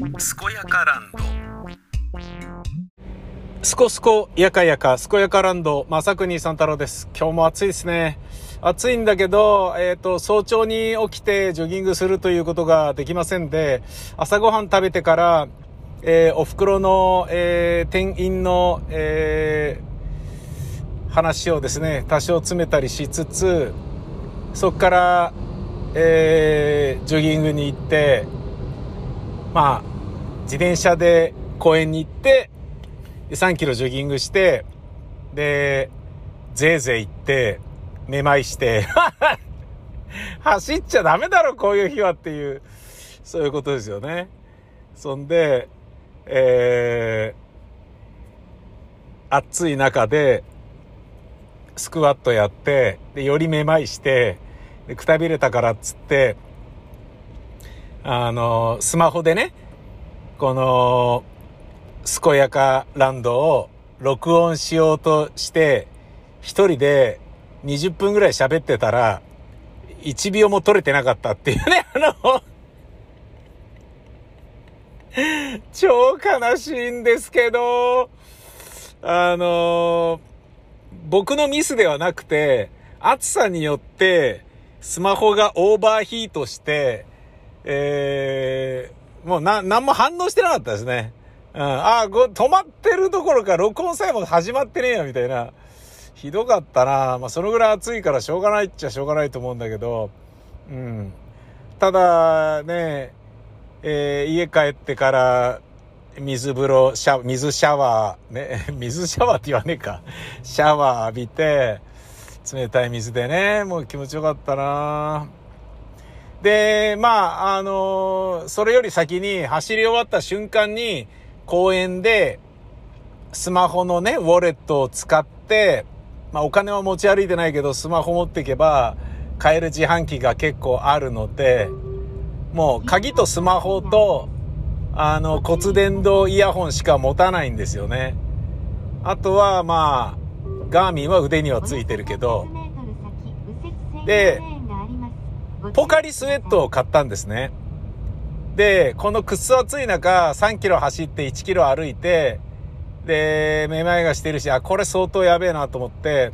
健やかランドすこすこやかやか、すこやかランド、まさくにさん太郎です。今日も暑いですね。暑いんだけど、えっ、と、早朝に起きてジョギングするということができませんで、朝ごはん食べてから、えーお袋の、えー店員の、えー話をですね、多少詰めたりしつつ、そこから、えージョギングに行って、まあ、自転車で公園に行って、3キロジョギングして、で、ぜいぜい行って、めまいして、走っちゃダメだろ、こういう日はっていう、そういうことですよね。そんで、えー、暑い中で、スクワットやって、で、よりめまいして、で、くたびれたからっつって、あの、スマホでね、この、健やかランドを録音しようとして、一人で20分ぐらい喋ってたら、1秒も取れてなかったっていうね、あの、超悲しいんですけど、あの、僕のミスではなくて、暑さによって、スマホがオーバーヒートして、えー、もうな、何も反応してなかったですね。うん。あご、止まってるどころか、録音さえも始まってねえよ、みたいな。ひどかったなまあ、そのぐらい暑いからしょうがないっちゃしょうがないと思うんだけど、うん。ただ、ね、えー家帰ってから、水風呂、シャ、水シャワー、ね、水シャワーって言わねえか。シャワー浴びて、冷たい水でね、もう気持ちよかったなで、まあ、あのそれより先に走り終わった瞬間に、公園で、スマホのね、ウォレットを使って、まあ、お金は持ち歩いてないけど、スマホ持っていけば、買える自販機が結構あるので、もう、鍵とスマホと、あの、骨伝導イヤホンしか持たないんですよね。あとは、まあ、ガーミンは腕にはついてるけど、でポカリスエットを買ったんですね。で、このくっそ暑い中、3キロ走って1キロ歩いて、で、めまいがしてるし、あ、これ相当やべえなと思って、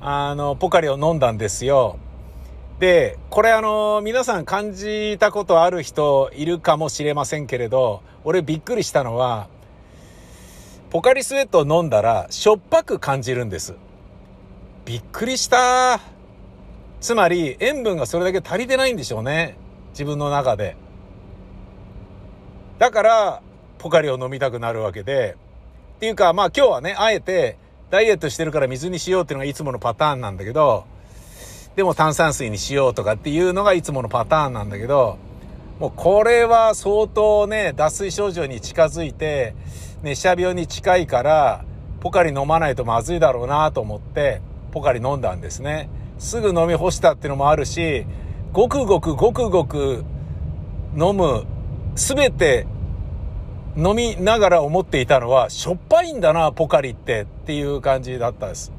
あの、ポカリを飲んだんですよ。で、これあの、皆さん感じたことある人いるかもしれませんけれど、俺びっくりしたのは、ポカリスエットを飲んだら、しょっぱく感じるんです。びっくりした。つまり、塩分がそれだけ足りてないんでしょうね。自分の中で。だから、ポカリを飲みたくなるわけで。っていうか、まあ今日はね、あえて、ダイエットしてるから水にしようっていうのがいつものパターンなんだけど、でも炭酸水にしようとかっていうのがいつものパターンなんだけど、もうこれは相当ね、脱水症状に近づいて、熱射病に近いから、ポカリ飲まないとまずいだろうなと思って、ポカリ飲んだんですね。すぐ飲み干したっていうのもあるし、ごくごくごくごく飲む、すべて飲みながら思っていたのは、しょっぱいんだな、ポカリってっていう感じだったです。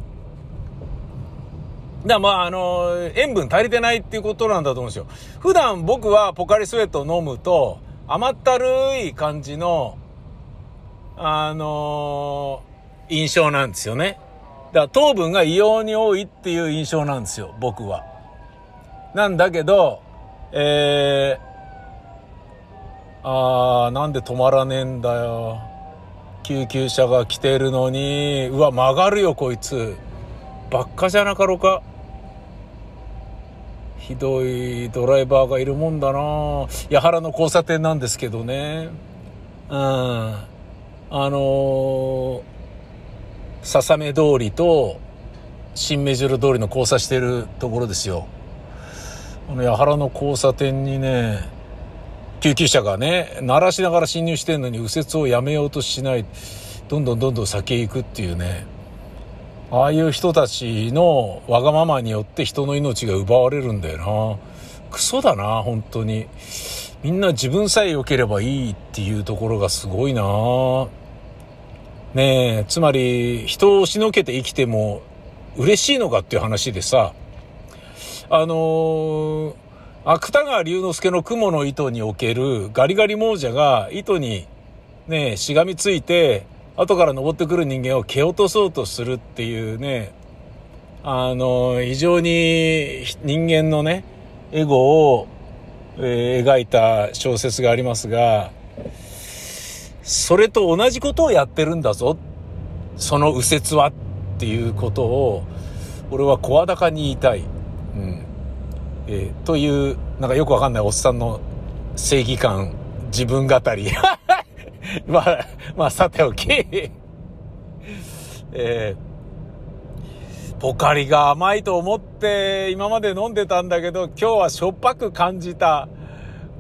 だまあ、あの、塩分足りてないっていうことなんだと思うんですよ。普段僕はポカリスエットを飲むと、甘ったるい感じの、あの印象なんですよね。だから糖分が異様に多いっていう印象なんですよ、僕は。なんだけど、えー、あー、なんで止まらねえんだよ。救急車が来てるのに、うわ、曲がるよ、こいつ。ばっかじゃなかろうか。ひどいドライバーがいるもんだな八原の交差点なんですけどね。うん。あのー、笹目通りと新目白通りの交差してるところですよ。この八原の交差点にね、救急車がね、鳴らしながら進入してんのに右折をやめようとしない。どんどんどんどん先へ行くっていうね。ああいう人たちのわがままによって人の命が奪われるんだよな。クソだな、本当に。みんな自分さえ良ければいいっていうところがすごいな。ねえ、つまり人を押しのけて生きても嬉しいのかっていう話でさ、あのー芥川龍之介の雲の糸におけるガリガリ亡者が糸にね、しがみついて、後から登ってくる人間を蹴落とそうとするっていうね、あの、非常に人間のね、エゴを、えー、描いた小説がありますが、それと同じことをやってるんだぞ。その右折はっていうことを、俺は声高に言いたい。うん。えー、という、なんかよくわかんないおっさんの正義感、自分語り。まあ、まあ、さておき。えー、ポカリが甘いと思って今まで飲んでたんだけど、今日はしょっぱく感じた。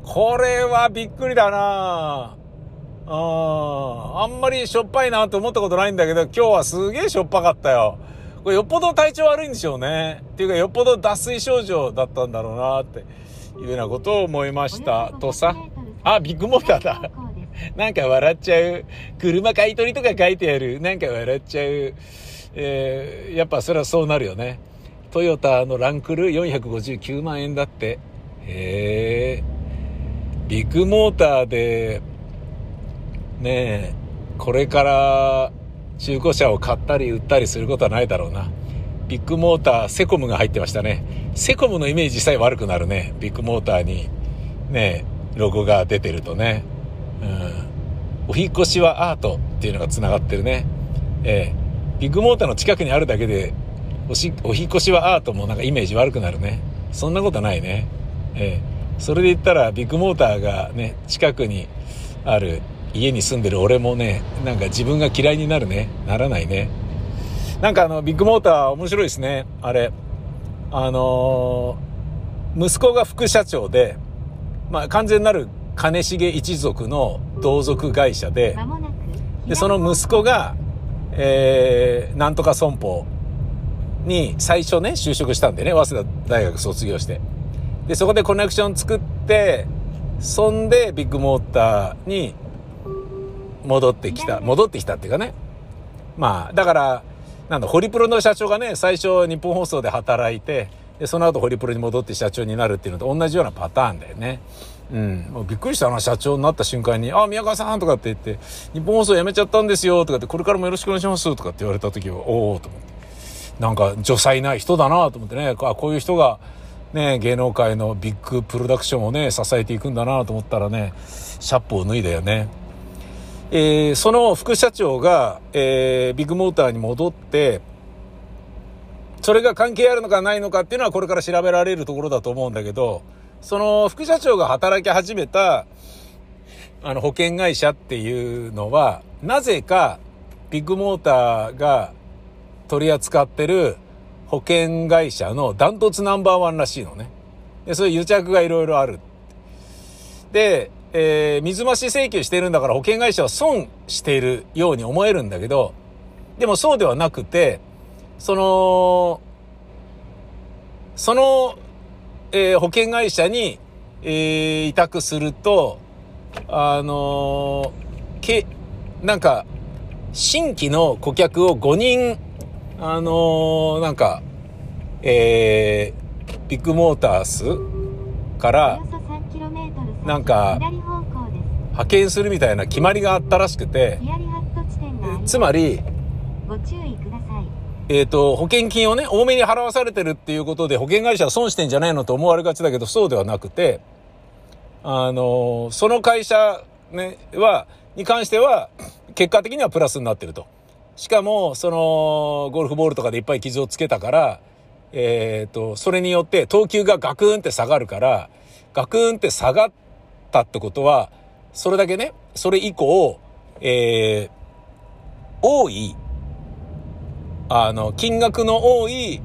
これはびっくりだなああんまりしょっぱいなと思ったことないんだけど、今日はすげえしょっぱかったよ。これよっぽど体調悪いんでしょうね。っていうかよっぽど脱水症状だったんだろうなっていうようなことを思いました。とさ。あ、ビッグモーターだ。なんか笑っちゃう。車買い取りとか書いてある。なんか笑っちゃう。えー、やっぱそれはそうなるよね。トヨタのランクル459万円だって。へえ。ビッグモーターで、ねえ、これから中古車を買ったり売ったりすることはないだろうな。ビッグモーター、セコムが入ってましたね。セコムのイメージさえ悪くなるね。ビッグモーターに、ねえ、ロゴが出てるとね。うん。お引越しはアートっていうのが繋がってるね。えー、ビッグモーターの近くにあるだけで、おし、お引越しはアートもなんかイメージ悪くなるね。そんなことないね。えー、それで言ったらビッグモーターがね、近くにある家に住んでる俺もね、なんか自分が嫌いになるね。ならないね。なんかあの、ビッグモーター面白いですね。あれ。あのー、息子が副社長で、まあ完全なる金重一族の同族会社で、で、その息子が、えー、なんとか損保に最初ね、就職したんでね、早稲田大学卒業して。で、そこでコネクション作って、そんでビッグモーターに戻ってきた。戻ってきたっていうかね。まあ、だから、なんだ、ホリプロの社長がね、最初日本放送で働いて、で、その後ホリプロに戻って社長になるっていうのと同じようなパターンだよね。うん。もうびっくりしたな、社長になった瞬間に、あ、宮川さんとかって言って、日本放送辞めちゃったんですよとかって、これからもよろしくお願いしますとかって言われた時は、おおと思って。なんか、女才ない人だなと思ってね、あ、こういう人が、ね、芸能界のビッグプロダクションをね、支えていくんだなと思ったらね、シャップを脱いだよね。えー、その副社長が、えー、ビッグモーターに戻って、それが関係あるのかないのかっていうのはこれから調べられるところだと思うんだけど、その副社長が働き始めた、あの保険会社っていうのは、なぜかビッグモーターが取り扱ってる保険会社のダントツナンバーワンらしいのね。で、そういう癒着がいろいろある。で、えー、水増し請求してるんだから保険会社は損しているように思えるんだけど、でもそうではなくて、その、その、えー、保険会社に、えー、委託すると、あのー、け、なんか、新規の顧客を5人、あのー、なんか、えー、ビッグモータースから、なんか、派遣するみたいな決まりがあったらしくて、つまり、えっ、と、保険金をね、多めに払わされてるっていうことで保険会社は損してんじゃないのと思われがちだけど、そうではなくて、あの、その会社ね、は、に関しては、結果的にはプラスになってると。しかも、その、ゴルフボールとかでいっぱい傷をつけたから、えっ、と、それによって投球がガクーンって下がるから、ガクーンって下がったってことは、それだけね、それ以降、えー、多い、あの、金額の多い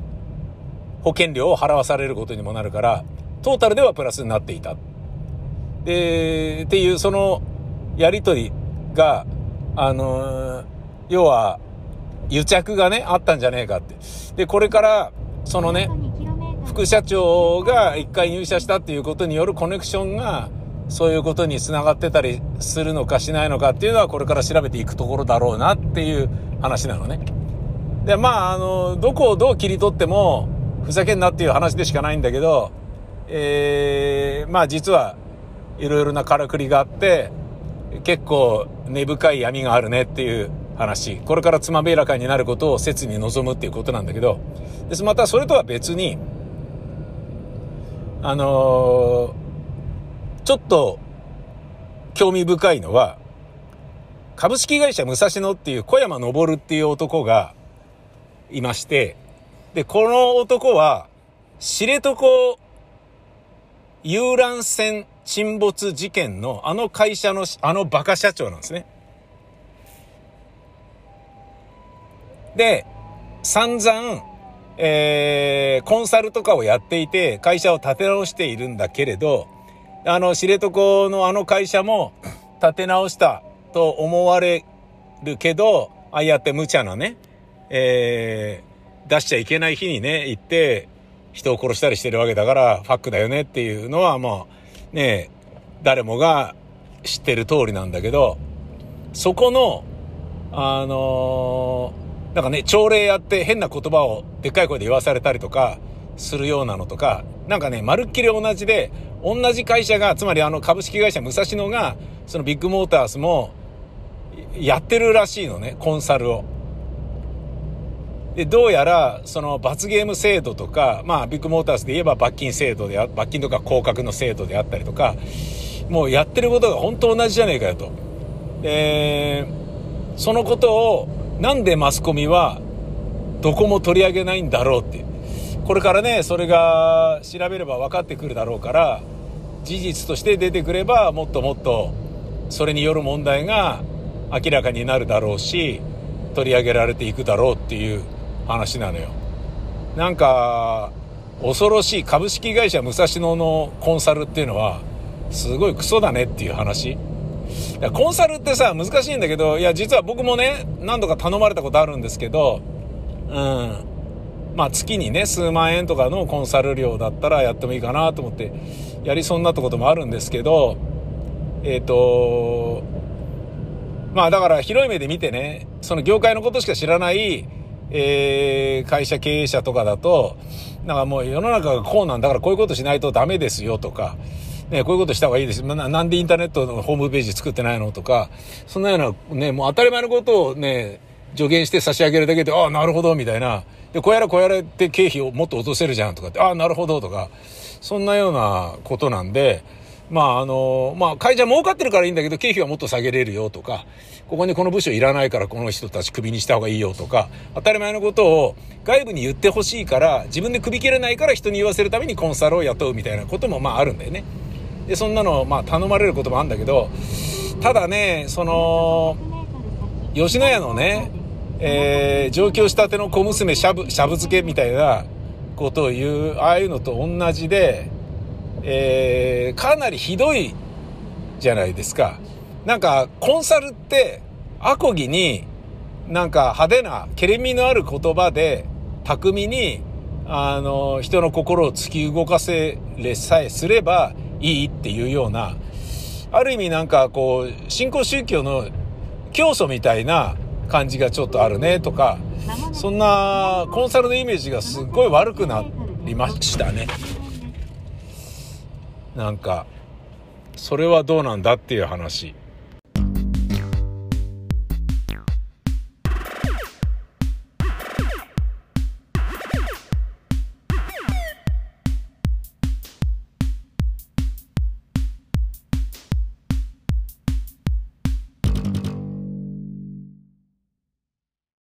保険料を払わされることにもなるから、トータルではプラスになっていた。で、っていう、その、やりとりが、あの要は、癒着がね、あったんじゃねえかって。で、これから、そのね、副社長が一回入社したっていうことによるコネクションが、そういうことに繋がってたりするのかしないのかっていうのはこれから調べていくところだろうなっていう話なのね。で、まあ、あの、どこをどう切り取っても、ふざけんなっていう話でしかないんだけど、えー、まあ実はいろいろなからくりがあって、結構根深い闇があるねっていう話。これからつまびらかになることを切に望むっていうことなんだけど、ですまたそれとは別に、あのー、ちょっと興味深いのは、株式会社武蔵野っていう小山昇っていう男がいまして、で、この男は、知床遊覧船沈没事件のあの会社の、あのバカ社長なんですね。で、散々、えー、コンサルとかをやっていて、会社を立て直しているんだけれど、あの、知床のあの会社も立て直したと思われるけど、ああやって無茶なね、えー、出しちゃいけない日にね、行って、人を殺したりしてるわけだから、ファックだよねっていうのは、まあ、ね、誰もが知ってる通りなんだけど、そこの、あのー、なんかね、朝礼やって変な言葉をでっかい声で言わされたりとか、するようなのとか、なんかね、まるっきり同じで、同じ会社が、つまりあの株式会社武蔵野が、そのビッグモータースも、やってるらしいのね、コンサルを。で、どうやら、その罰ゲーム制度とか、まあ、ビッグモータースで言えば罰金制度であ、罰金とか降格の制度であったりとか、もうやってることが本当同じじゃねえかよと。で、そのことを、なんでマスコミは、どこも取り上げないんだろうって。これからね、それが調べれば分かってくるだろうから、事実として出てくれば、もっともっと、それによる問題が明らかになるだろうし、取り上げられていくだろうっていう話なのよ。なんか、恐ろしい株式会社武蔵野のコンサルっていうのは、すごいクソだねっていう話いや。コンサルってさ、難しいんだけど、いや、実は僕もね、何度か頼まれたことあるんですけど、うん。まあ月にね、数万円とかのコンサル料だったらやってもいいかなと思って、やりそうになったこともあるんですけど、えっ、ー、と、まあだから広い目で見てね、その業界のことしか知らない、えー、会社経営者とかだと、なんかもう世の中がこうなんだからこういうことしないとダメですよとか、ね、こういうことした方がいいです。ななんでインターネットのホームページ作ってないのとか、そんなようなね、もう当たり前のことをね、助言して差し上げるだけで、ああ、なるほど、みたいな。で、こうやらこうやらって経費をもっと落とせるじゃんとかって、ああ、なるほど、とか、そんなようなことなんで、まああの、まあ会社儲かってるからいいんだけど経費はもっと下げれるよとか、ここにこの部署いらないからこの人たちクビにした方がいいよとか、当たり前のことを外部に言ってほしいから、自分で首切れないから人に言わせるためにコンサルを雇うみたいなこともまああるんだよね。で、そんなのまあ頼まれることもあるんだけど、ただね、その、吉野家のね、えー、上京したての小娘しゃぶ、しゃぶ漬けみたいなことを言う、ああいうのと同じで、えー、かなりひどいじゃないですか。なんか、コンサルって、アコギに、なんか派手な、けれみのある言葉で、巧みに、あの、人の心を突き動かせれさえすればいいっていうような、ある意味なんかこう、新興宗教の教祖みたいな感じがちょっとあるねとか、そんなコンサルのイメージがすっごい悪くなりましたね。なんか、それはどうなんだっていう話。